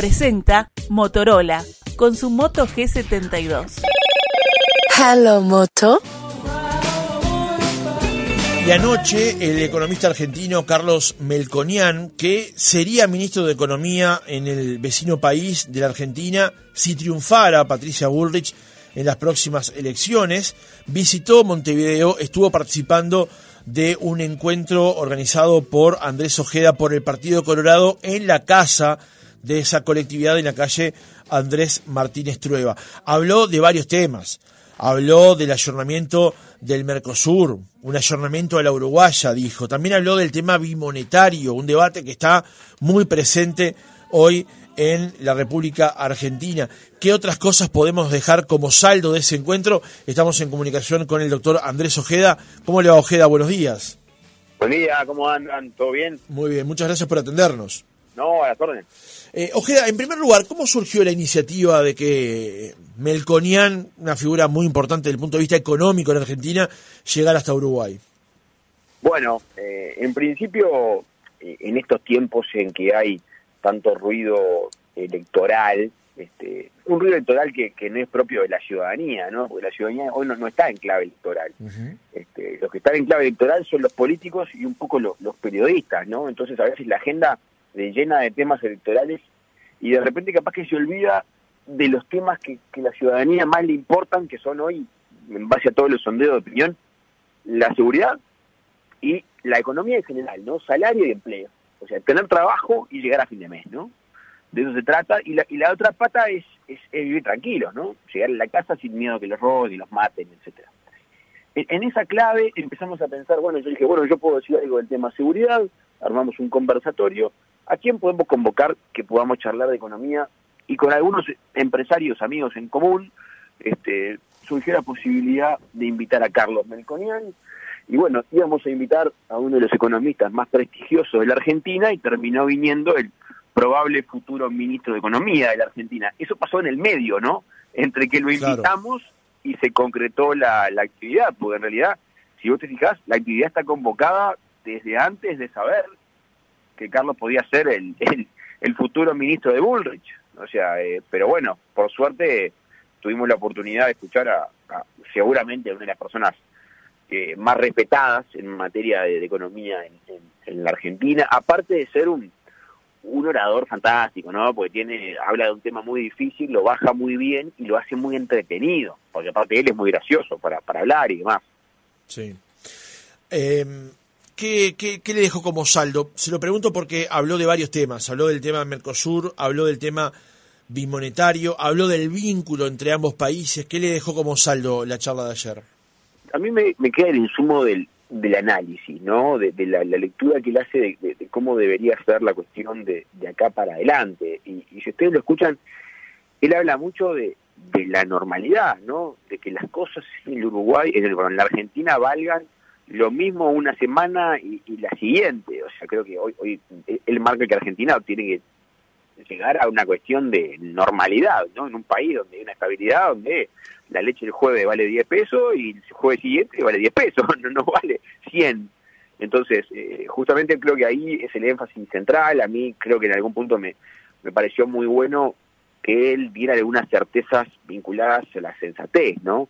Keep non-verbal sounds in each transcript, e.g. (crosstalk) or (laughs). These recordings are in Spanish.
presenta Motorola con su Moto G72. Hello Moto. Y anoche el economista argentino Carlos Melconian, que sería ministro de Economía en el vecino país de la Argentina si triunfara Patricia Bullrich en las próximas elecciones, visitó Montevideo, estuvo participando de un encuentro organizado por Andrés Ojeda por el Partido Colorado en la casa de esa colectividad en la calle Andrés Martínez Trueba. Habló de varios temas. Habló del ayornamiento del Mercosur, un ayornamiento a la Uruguaya, dijo. También habló del tema bimonetario, un debate que está muy presente hoy en la República Argentina. ¿Qué otras cosas podemos dejar como saldo de ese encuentro? Estamos en comunicación con el doctor Andrés Ojeda. ¿Cómo le va Ojeda? Buenos días. Buen día, ¿cómo andan? ¿Todo bien? Muy bien, muchas gracias por atendernos. No, a las órdenes. Eh, Ojeda, en primer lugar, ¿cómo surgió la iniciativa de que Melconian, una figura muy importante desde el punto de vista económico en Argentina, llegara hasta Uruguay? Bueno, eh, en principio, eh, en estos tiempos en que hay tanto ruido electoral, este, un ruido electoral que, que, no es propio de la ciudadanía, ¿no? Porque la ciudadanía hoy no, no está en clave electoral. este, los que están en clave electoral son los políticos y un poco los, los periodistas, ¿no? Entonces a veces la agenda de, llena de temas electorales y de repente capaz que se olvida de los temas que, que la ciudadanía más le importan, que son hoy, en base a todos los sondeos de opinión, la seguridad y la economía en general, ¿no? Salario y empleo. O sea, tener trabajo y llegar a fin de mes, ¿no? De eso se trata. Y la, y la otra pata es, es, es vivir tranquilos, ¿no? Llegar a la casa sin miedo que los roben y los maten, etcétera. En, en esa clave empezamos a pensar, bueno, yo dije, bueno, yo puedo decir algo del tema seguridad, armamos un conversatorio, ¿a quién podemos convocar que podamos charlar de economía? Y con algunos empresarios, amigos en común, este, surgió la posibilidad de invitar a Carlos Melconian, y bueno, íbamos a invitar a uno de los economistas más prestigiosos de la Argentina y terminó viniendo el probable futuro ministro de Economía de la Argentina. Eso pasó en el medio, ¿no? Entre que lo invitamos claro. y se concretó la, la, actividad, porque en realidad, si vos te fijás, la actividad está convocada desde antes de saber que Carlos podía ser (laughs) el, el, futuro ministro de Bullrich. O sea, eh, pero bueno, por suerte tuvimos la oportunidad de escuchar a, a seguramente una de las personas eh, más respetadas en materia de, economía en, la Argentina, aparte de ser un, un orador fantástico, ¿no? Porque tiene, habla de un tema muy difícil, lo baja muy bien y lo hace muy entretenido, porque aparte él es muy gracioso para, para hablar y demás. Sí. Eh, ¿qué, qué, qué le dejó como saldo? Se lo pregunto porque habló de varios temas, habló del tema Mercosur, habló del tema bimonetario, habló del vínculo entre ambos países, ¿qué le dejó como saldo la charla de ayer? a mí me, queda el insumo del, análisis, ¿no? De, la, lectura que él hace de, de, de, cómo debería ser la cuestión de, acá para adelante. Y, si ustedes lo escuchan, él habla mucho de, de la normalidad, ¿no? De que las cosas en el Uruguay, en, el, en la Argentina valgan lo mismo una semana y, y, la siguiente. O sea, creo que hoy, hoy él marca que Argentina tiene que llegar a una cuestión de normalidad, ¿no? En un país donde hay una estabilidad, donde la leche el jueves vale 10 pesos y el jueves siguiente vale 10 pesos, (laughs) no, no vale 100. Entonces, eh, justamente creo que ahí es el énfasis central. A mí creo que en algún punto me, me pareció muy bueno que él diera algunas certezas vinculadas a la sensatez, ¿no?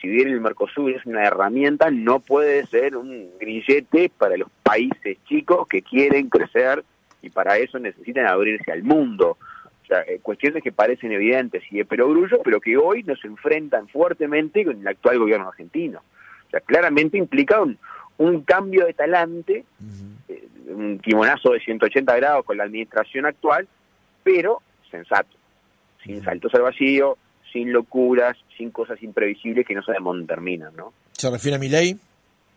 Si bien el Mercosur es una herramienta, no puede ser un grillete para los países chicos que quieren crecer y para eso necesitan abrirse al mundo. O sea, eh, cuestiones que parecen evidentes y de perogrullo, pero que hoy nos enfrentan fuertemente con el actual gobierno argentino. O sea, claramente implica un, un cambio de talante, uh -huh. eh, un timonazo de 180 grados con la administración actual, pero sensato, sin uh -huh. saltos al vacío, sin locuras, sin cosas imprevisibles que no sabemos dónde terminan, ¿no? ¿Se refiere a mi ley?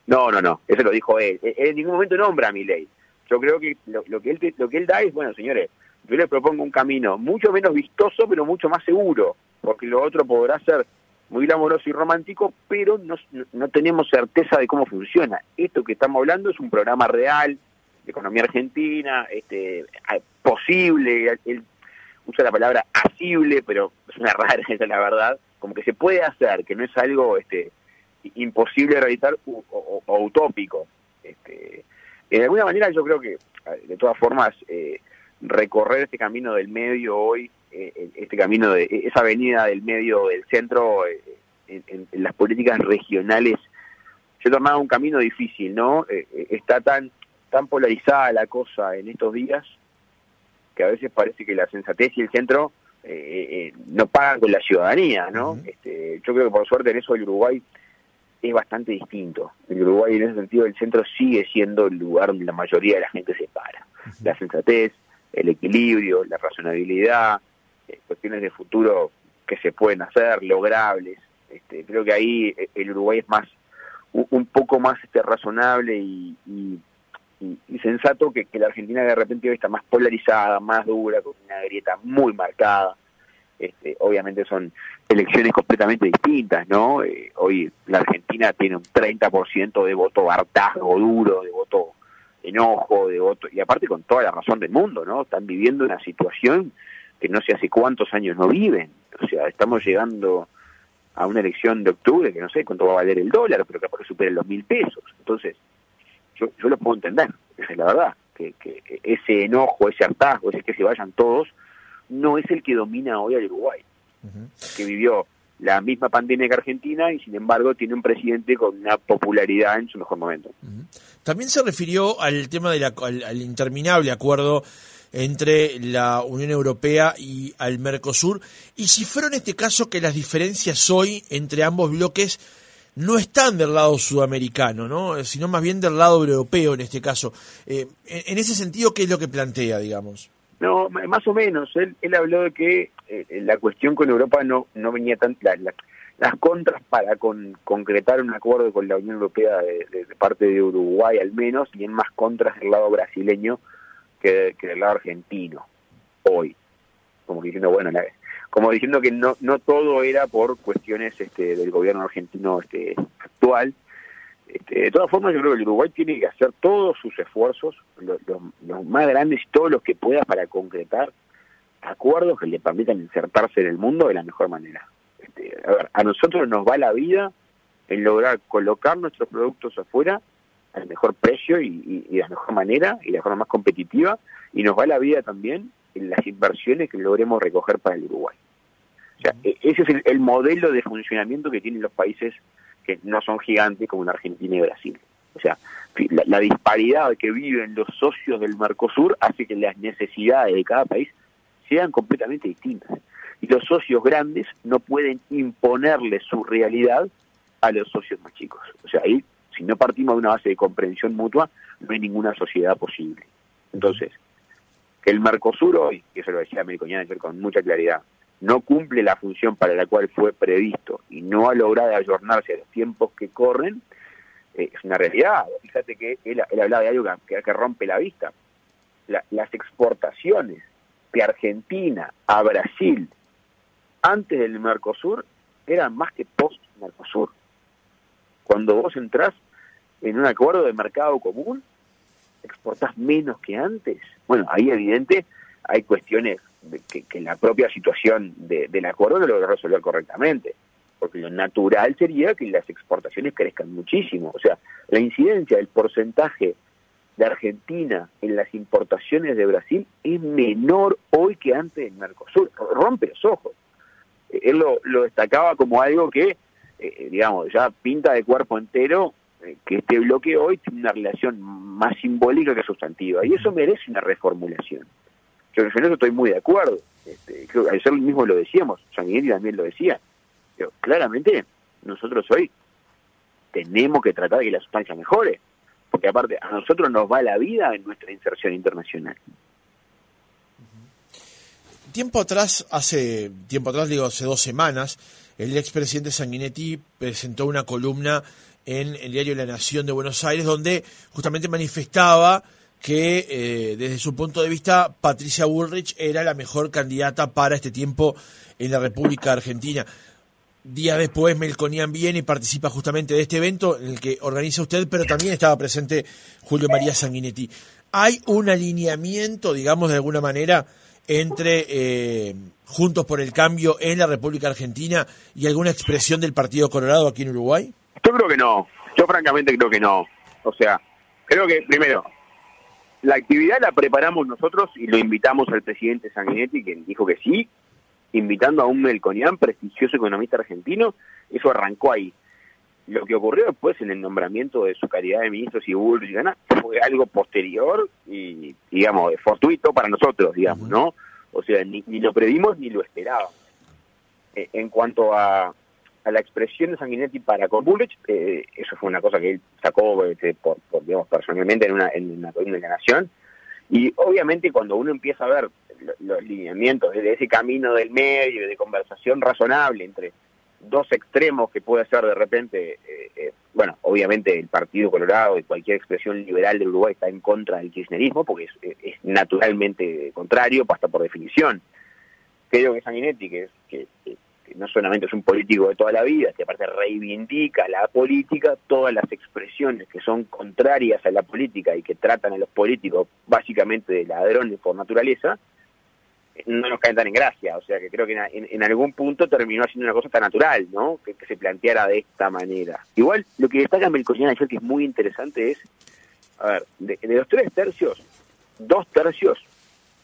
No, no, no, eso lo dijo él. Él en ningún momento nombra a mi ley. Yo creo que lo, lo, que él, lo que él da es, bueno, señores, yo le propongo un camino mucho menos vistoso, pero mucho más seguro, porque lo otro podrá ser muy glamoroso y romántico, pero no, no tenemos certeza de cómo funciona. Esto que estamos hablando es un programa real de economía argentina, este posible, él usa la palabra asible, pero (laughs) es una rara, esa es la verdad, como que se puede hacer, que no es algo este imposible de realizar o, o, utópico. Este, de alguna manera yo creo que, de todas formas, eh, recorrer este camino del medio hoy, eh, este camino de esa avenida del medio del centro eh, en, las políticas regionales, se tornaba un camino difícil, ¿no? Está tan tan polarizada la cosa en estos días que a veces parece que la sensatez y el centro no pagan con la ciudadanía, ¿no? este, yo creo que por suerte en eso el Uruguay es bastante distinto. El Uruguay en ese sentido el centro sigue siendo el lugar donde la mayoría de la gente se para. La sensatez, el equilibrio, la razonabilidad, eh, cuestiones de futuro que se pueden hacer, logrables. Este, creo que ahí eh, el Uruguay es más un, poco más este razonable y, sensato que, la Argentina de repente hoy está más polarizada, más dura, con una grieta muy marcada. Este, obviamente son elecciones completamente distintas, ¿no? Eh, hoy la Argentina tiene un 30% de voto hartazgo duro, de voto enojo, de voto, y aparte con toda la razón del mundo, ¿no? Están viviendo una situación que no sé hace cuántos años no viven. O sea, estamos llegando a una elección de octubre que no sé cuánto va a valer el dólar, pero que supere los mil pesos. Entonces, yo, yo lo puedo entender, esa es la verdad, que, que ese enojo, ese hartazgo, ese que se vayan todos, no es el que domina hoy al Uruguay, que vivió la misma pandemia que Argentina y sin embargo tiene un presidente con una popularidad en su mejor momento. También se refirió al tema del al, interminable acuerdo entre la Unión Europea y al Mercosur y si fueron en este caso que las diferencias hoy entre ambos bloques no están del lado sudamericano, ¿no? sino más bien del lado europeo en este caso. Eh, en ese sentido, ¿qué es lo que plantea, digamos? No, más o menos. Él, él habló de que eh, la cuestión con Europa no, no venía tan... las contras para con, concretar un acuerdo con la Unión Europea de, parte de Uruguay al menos, y en más contras del lado brasileño que, del lado argentino, hoy. Como diciendo, bueno, como diciendo que no, no todo era por cuestiones este, del gobierno argentino este, actual, este, de todas formas, yo creo que el Uruguay tiene que hacer todos sus esfuerzos, los, más grandes y todos los que pueda para concretar acuerdos que le permitan insertarse en el mundo de la mejor manera. Este, a, ver, a nosotros nos va la vida en lograr colocar nuestros productos afuera al mejor precio y, de la mejor manera y de la forma más competitiva, y nos va la vida también en las inversiones que logremos recoger para el Uruguay. O sea, e, ese es el modelo de funcionamiento que tienen los países que no son gigantes como en Argentina y Brasil. O sea, la, disparidad que viven los socios del Mercosur hace que las necesidades de cada país sean completamente distintas. Y los socios grandes no pueden imponerle su realidad a los socios más chicos. O sea, ahí, si no partimos de una base de comprensión mutua, no hay ninguna sociedad posible. Entonces, que el Mercosur hoy, que eso lo decía Melconian ayer con mucha claridad, no cumple la función para la cual fue previsto y no ha logrado ayornarse a los tiempos que corren, eh, es una realidad. Fíjate que él, hablaba de algo que, que rompe la vista. las exportaciones de Argentina a Brasil antes del Mercosur eran más que post-Mercosur. Cuando vos entrás en un acuerdo de mercado común, exportás menos que antes. Bueno, ahí evidente hay cuestiones que, que la propia situación de, del acuerdo no lo resolver correctamente, porque lo natural sería que las exportaciones crezcan muchísimo. O sea, la incidencia del porcentaje de Argentina en las importaciones de Brasil es menor hoy que antes del Mercosur. Rompe los ojos. Él lo, destacaba como algo que, eh, digamos, ya pinta de cuerpo entero eh, que este bloque hoy tiene una relación más simbólica que sustantiva. Y eso merece una reformulación. Yo en eso estoy muy de acuerdo. Este, creo ayer mismo lo decíamos, Sanguinetti también lo decía. Pero claramente, nosotros hoy tenemos que tratar de que la sustancia mejore, porque aparte a nosotros nos va la vida en nuestra inserción internacional. Tiempo atrás, hace tiempo atrás, digo, hace dos semanas, el expresidente Sanguinetti presentó una columna en el diario La Nación de Buenos Aires, donde justamente manifestaba que eh, desde su punto de vista Patricia Bullrich era la mejor candidata para este tiempo en la República Argentina. Día después Melconian viene y participa justamente de este evento en el que organiza usted, pero también estaba presente Julio María Sanguinetti. ¿Hay un alineamiento, digamos, de alguna manera, entre eh, Juntos por el Cambio en la República Argentina y alguna expresión del Partido Colorado aquí en Uruguay? Yo creo que no. Yo francamente creo que no. O sea, creo que, primero, La actividad la preparamos nosotros y lo invitamos al presidente Sanguinetti, quien dijo que sí, invitando a un Melconian, prestigioso economista argentino, eso arrancó ahí. Lo que ocurrió después en el nombramiento de su calidad de ministro y fue algo posterior y, digamos, fortuito para nosotros, digamos, ¿no? O sea, ni, lo previmos ni lo esperábamos. Eh, en cuanto a, la expresión de Sanguinetti para con eh, eso fue una cosa que él sacó este, por, digamos, personalmente en una, en una columna de la Nación. Y obviamente cuando uno empieza a ver los lineamientos de ese camino del medio, de conversación razonable entre dos extremos que puede ser de repente, eh, eh, bueno, obviamente el Partido Colorado y cualquier expresión liberal de Uruguay está en contra del kirchnerismo porque es, naturalmente contrario, hasta por definición. Creo que Sanguinetti, que, que, que, no solamente es un político de toda la vida, que aparte reivindica la política, todas las expresiones que son contrarias a la política y que tratan a los políticos básicamente de ladrones por naturaleza, no nos caen tan en gracia. O sea que creo que en, algún punto terminó haciendo una cosa tan natural, ¿no? Que, se planteara de esta manera. Igual, lo que destaca Melconian ayer, que es muy interesante, es, a ver, de, los tres tercios, dos tercios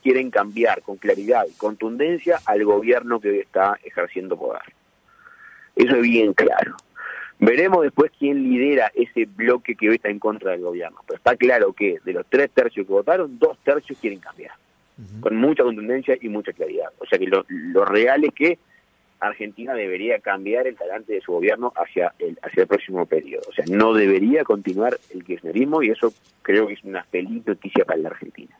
quieren cambiar con claridad y contundencia al gobierno que hoy está ejerciendo poder. Eso es bien claro. Veremos después quién lidera ese bloque que hoy está en contra del gobierno. Pero está claro que de los tres tercios que votaron, dos tercios quieren cambiar con mucha contundencia y mucha claridad. O sea que lo, real es que Argentina debería cambiar el talante de su gobierno hacia el, hacia el próximo periodo. O sea, no debería continuar el kirchnerismo y eso creo que es una feliz noticia para la Argentina.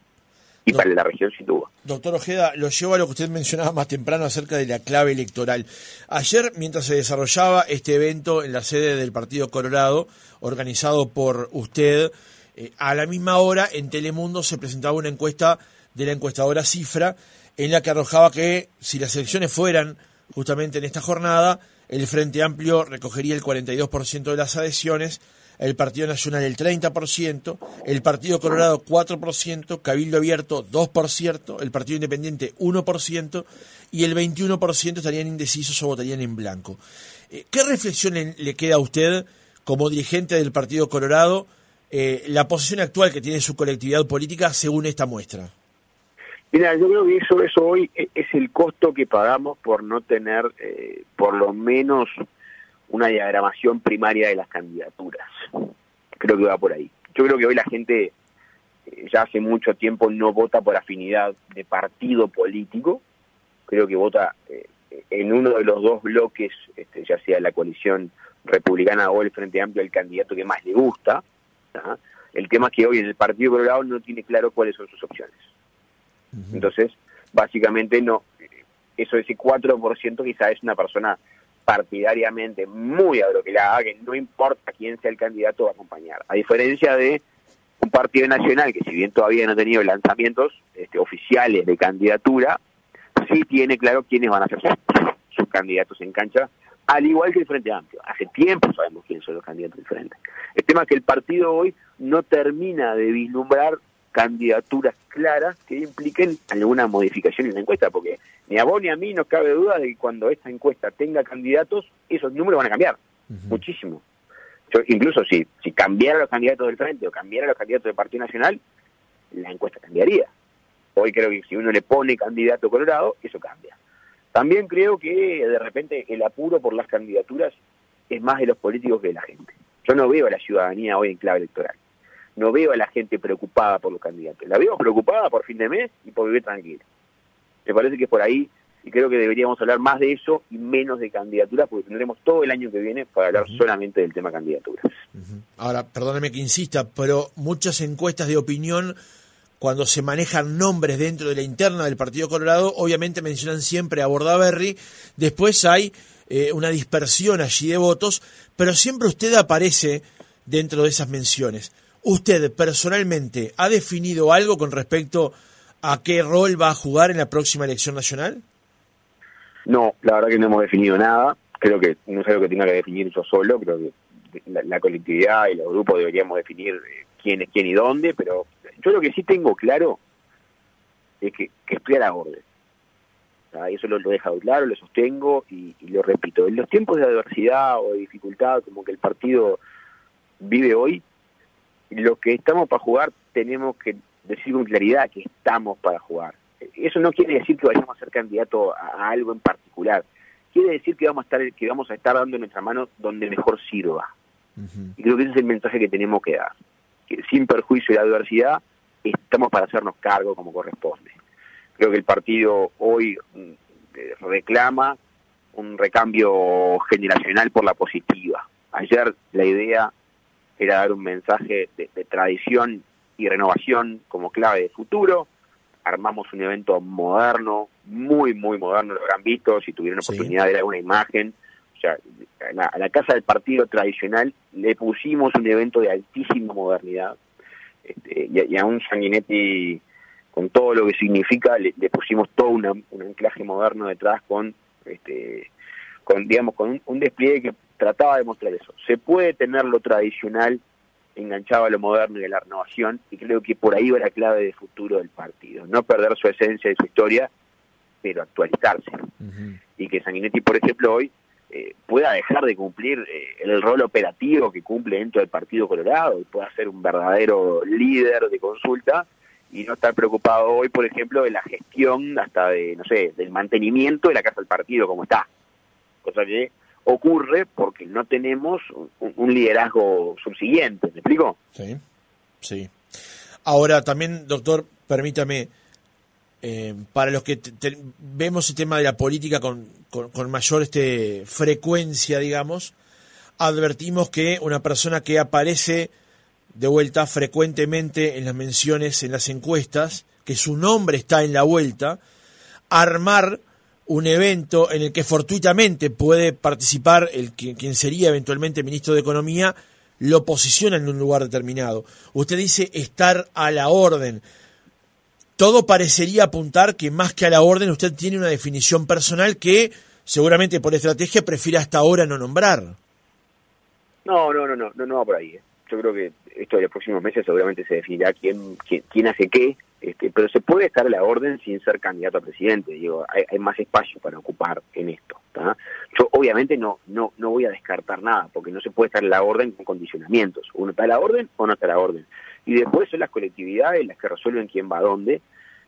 Y para la región sin duda. Doctor Ojeda, lo llevo a lo que usted mencionaba más temprano acerca de la clave electoral. Ayer, mientras se desarrollaba este evento en la sede del Partido Colorado, organizado por usted, eh, a la misma hora en Telemundo se presentaba una encuesta de la encuestadora Cifra, en la que arrojaba que si las elecciones fueran justamente en esta jornada, el Frente Amplio recogería el 42% de las adhesiones, el Partido Nacional el 30%, el Partido Colorado 4%, Cabildo Abierto 2%, el Partido Independiente 1% y el 21% estarían indecisos o votarían en blanco. Eh, ¿Qué reflexión le queda a usted como dirigente del Partido Colorado eh, la posición actual que tiene su colectividad política según esta muestra? Mira, yo creo que eso, eso hoy e, es el costo que pagamos por no tener eh, por lo menos una diagramación primaria de las candidaturas. Creo que va por ahí. Yo creo que hoy la gente eh, ya hace mucho tiempo no vota por afinidad de partido político, creo que vota eh, en uno de los dos bloques, este, ya sea la coalición republicana o el Frente Amplio, el candidato que más le gusta. El tema es que hoy el Partido Colorado no tiene claro cuáles son sus opciones. Entonces, básicamente no, eso ese 4% quizá es una persona partidariamente muy abroquelada, que no importa quién sea el candidato va a acompañar. A diferencia de un partido nacional que si bien todavía no ha tenido lanzamientos este, oficiales de candidatura, sí tiene claro quiénes van a ser sus, candidatos en cancha, al igual que el Frente Amplio. Hace tiempo sabemos quiénes son los candidatos del Frente. El tema es que el partido hoy no termina de vislumbrar candidaturas claras que impliquen alguna modificación en la encuesta, porque ni a vos ni a mí nos cabe duda de que cuando esta encuesta tenga candidatos, esos números van a cambiar muchísimo. Yo, incluso si, si cambiara los candidatos del Frente o cambiara los candidatos del Partido Nacional, la encuesta cambiaría. Hoy creo que si uno le pone candidato colorado, eso cambia. También creo que de repente el apuro por las candidaturas es más de los políticos que de la gente. Yo no veo a la ciudadanía hoy en clave electoral no veo a la gente preocupada por los candidatos. La veo preocupada por fin de mes y por vivir tranquila. Me parece que es por ahí y creo que deberíamos hablar más de eso y menos de candidaturas porque tendremos todo el año que viene para hablar solamente del tema candidaturas. Ahora, perdóneme que insista, pero muchas encuestas de opinión cuando se manejan nombres dentro de la interna del Partido Colorado, obviamente mencionan siempre a Bordaberry, después hay eh, una dispersión allí de votos, pero siempre usted aparece dentro de esas menciones. ¿Usted personalmente ha definido algo con respecto a qué rol va a jugar en la próxima elección nacional? No, la verdad que no hemos definido nada. Creo que no es algo que tenga que definir yo solo. Creo que la, colectividad y los grupos deberíamos definir eh, quién es quién y dónde. Pero yo lo que sí tengo claro es que, estoy a la orden. eso lo, lo, he dejado claro, lo sostengo y, y, lo repito. En los tiempos de adversidad o de dificultad como que el partido vive hoy, lo que estamos para jugar tenemos que decir con claridad que estamos para jugar. Eso no quiere decir que vayamos a ser candidato a, algo en particular. Quiere decir que vamos a estar que vamos a estar dando nuestra mano donde mejor sirva. Y creo que ese es el mensaje que tenemos que dar. Que sin perjuicio de la adversidad, estamos para hacernos cargo como corresponde. Creo que el partido hoy mm, reclama un recambio generacional por la positiva. Ayer la idea era dar un mensaje de, tradición y renovación como clave de futuro. Armamos un evento moderno, muy, muy moderno, lo habrán visto, si tuvieron oportunidad de ver una imagen. O sea, a la, casa del partido tradicional le pusimos un evento de altísima modernidad. Este, y, a un Sanguinetti, con todo lo que significa, le, pusimos todo un anclaje moderno detrás con este, con digamos con un, despliegue que trataba de mostrar eso. Se puede tener lo tradicional enganchado a lo moderno y a la renovación, y creo que por ahí va la clave de futuro del partido. No perder su esencia y su historia, pero actualizarse. Y que Sanguinetti, por ejemplo, hoy eh, pueda dejar de cumplir eh, el rol operativo que cumple dentro del Partido Colorado y pueda ser un verdadero líder de consulta y no estar preocupado hoy, por ejemplo, de la gestión hasta de, no sé, del mantenimiento de la casa del partido como está. Cosa que ocurre porque no tenemos un, liderazgo subsiguiente, ¿me explico? Sí, sí. Ahora también, doctor, permítame, eh, para los que vemos el tema de la política con, con, mayor este, frecuencia, digamos, advertimos que una persona que aparece de vuelta frecuentemente en las menciones, en las encuestas, que su nombre está en la vuelta, armar un evento en el que fortuitamente puede participar el quien sería eventualmente ministro de Economía, lo posiciona en un lugar determinado. Usted dice estar a la orden. Todo parecería apuntar que más que a la orden usted tiene una definición personal que seguramente por estrategia prefiere hasta ahora no nombrar. No, no, no, no, no, no va por ahí. ¿eh? Yo creo que esto de los próximos meses seguramente se definirá quién, quién, quién hace qué, este, pero se puede estar a la orden sin ser candidato a presidente. Digo, hay, más espacio para ocupar en esto. Yo obviamente no, no, no voy a descartar nada, porque no se puede estar a la orden con condicionamientos. Uno está a la orden o no está a la orden. Y después son las colectividades las que resuelven quién va a dónde.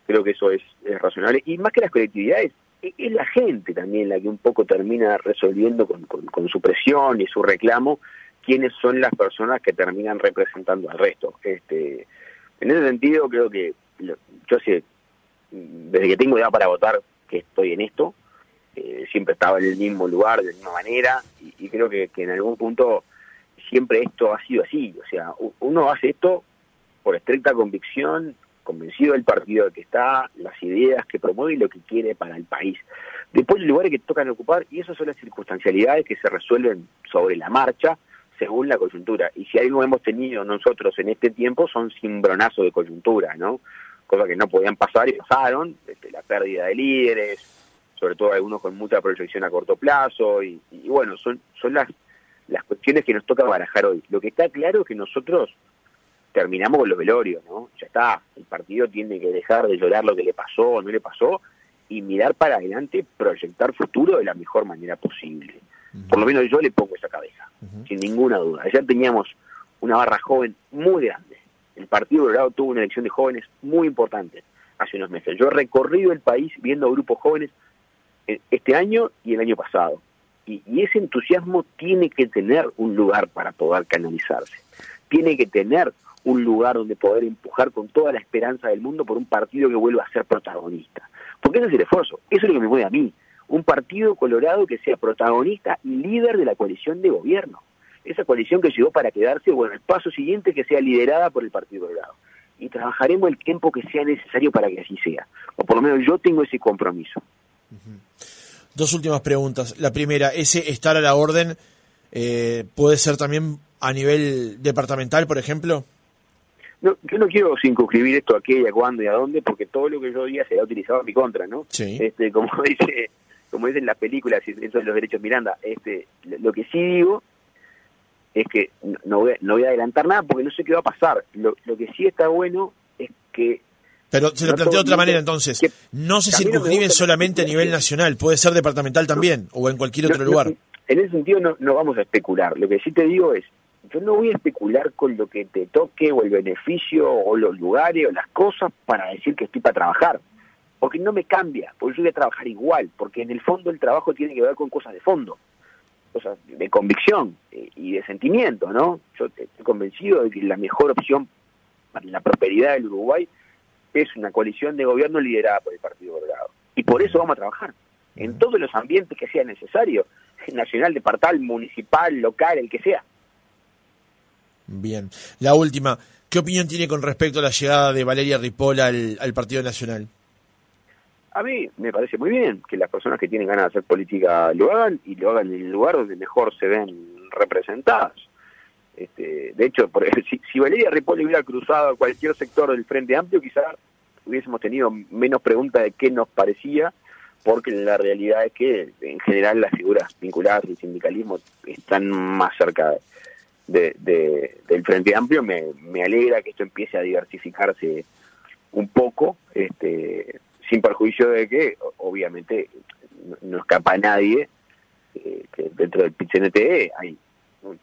Creo que eso es, razonable. Y más que las colectividades, e, es la gente también la que un poco termina resolviendo con, con su presión y su reclamo quiénes son las personas que terminan representando al resto. Este, en ese sentido, creo que yo sé, desde que tengo edad para votar, que estoy en esto, eh, siempre estaba en el mismo lugar, de la misma manera, y, creo que, en algún punto siempre esto ha sido así. O sea, uno hace esto por estricta convicción, convencido del partido que está, las ideas que promueve y lo que quiere para el país. Después los lugares que tocan ocupar, y esas son las circunstancialidades que se resuelven sobre la marcha, según la coyuntura. Y si algo hemos tenido nosotros en este tiempo son cimbronazos de coyuntura, ¿no? Cosas que no podían pasar y pasaron, desde la pérdida de líderes, sobre todo algunos con mucha proyección a corto plazo, y, bueno, son, son las, las cuestiones que nos toca barajar hoy. Lo que está claro es que nosotros terminamos con los velorios, ¿no? Ya está, el partido tiene que dejar de llorar lo que le pasó o no le pasó y mirar para adelante, proyectar futuro de la mejor manera posible. Por lo menos yo le pongo esa cabeza, sin ninguna duda. Ayer teníamos una barra joven muy grande. El Partido Colorado tuvo una elección de jóvenes muy importante hace unos meses. Yo he recorrido el país viendo grupos jóvenes eh, este año y el año pasado. Y, y, ese entusiasmo tiene que tener un lugar para poder canalizarse. Tiene que tener un lugar donde poder empujar con toda la esperanza del mundo por un partido que vuelva a ser protagonista. Porque ese es el esfuerzo. Eso es lo que me mueve a mí un partido colorado que sea protagonista y líder de la coalición de gobierno. Esa coalición que llegó para quedarse, bueno, el paso siguiente que sea liderada por el Partido Colorado. Y trabajaremos el tiempo que sea necesario para que así sea. O por lo menos yo tengo ese compromiso. Dos últimas preguntas. La primera, ese estar a la orden eh, puede ser también a nivel departamental, por ejemplo. No, yo no quiero circunscribir esto a qué, a cuándo y a dónde, porque todo lo que yo diga será utilizado en mi contra, ¿no? Sí. Este, como (laughs) dice como dicen las películas, eso de los derechos Miranda, este, lo que sí digo es que no voy, a, no voy a adelantar nada porque no sé qué va a pasar. Lo, que sí está bueno es que... Pero se lo planteo de otra manera entonces, no se circunscribe solamente a nivel nacional, puede ser departamental también o en cualquier otro lugar. en ese sentido no, no vamos a especular, lo que sí te digo es, yo no voy a especular con lo que te toque o el beneficio o los lugares o las cosas para decir que estoy para trabajar. Porque no me cambia, porque yo voy a trabajar igual, porque en el fondo el trabajo tiene que ver con cosas de fondo, cosas de convicción eh, y de sentimiento, ¿no? Yo estoy convencido de que la mejor opción para la prosperidad del Uruguay es una coalición de gobierno liderada por el Partido Colorado. Y por eso vamos a trabajar, en todos los ambientes que sea necesario, nacional, departal, municipal, local, el que sea. Bien. La última, ¿qué opinión tiene con respecto a la llegada de Valeria Ripoll al, Partido Nacional? A mí me parece muy bien que las personas que tienen ganas de hacer política lo hagan y lo hagan en el lugar donde mejor se ven representadas. Este, de hecho, por, (laughs) si, si, Valeria Ripoll hubiera cruzado a cualquier sector del Frente Amplio, quizás hubiésemos tenido menos preguntas de qué nos parecía, porque la realidad es que en general las figuras vinculadas al sindicalismo están más cerca de de, del Frente Amplio, me, me alegra que esto empiece a diversificarse un poco, este, sin perjuicio de que, obviamente, no, escapa a nadie eh, que dentro del PCNTE hay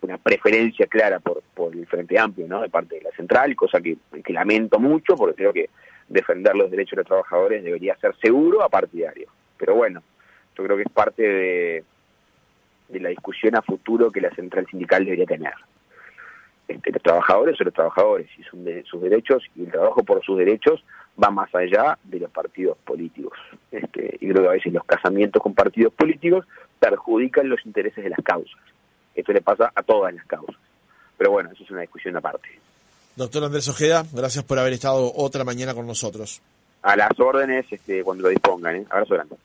una preferencia clara por, por el Frente Amplio, ¿no? De parte de la central, cosa que, que lamento mucho, porque creo que defender los derechos de los trabajadores debería ser seguro a partidario. Pero bueno, yo creo que es parte de, de la discusión a futuro que la central sindical debería tener. Este, los trabajadores son los trabajadores y son de, sus derechos y el trabajo por sus derechos va más allá de los partidos políticos. Este, y creo que a veces los casamientos con partidos políticos perjudican los intereses de las causas. Esto le pasa a todas las causas. Pero bueno, eso es una discusión aparte. Doctor Andrés Ojeda, gracias por haber estado otra mañana con nosotros. A las órdenes este, cuando lo dispongan. ¿eh? Abrazo grande.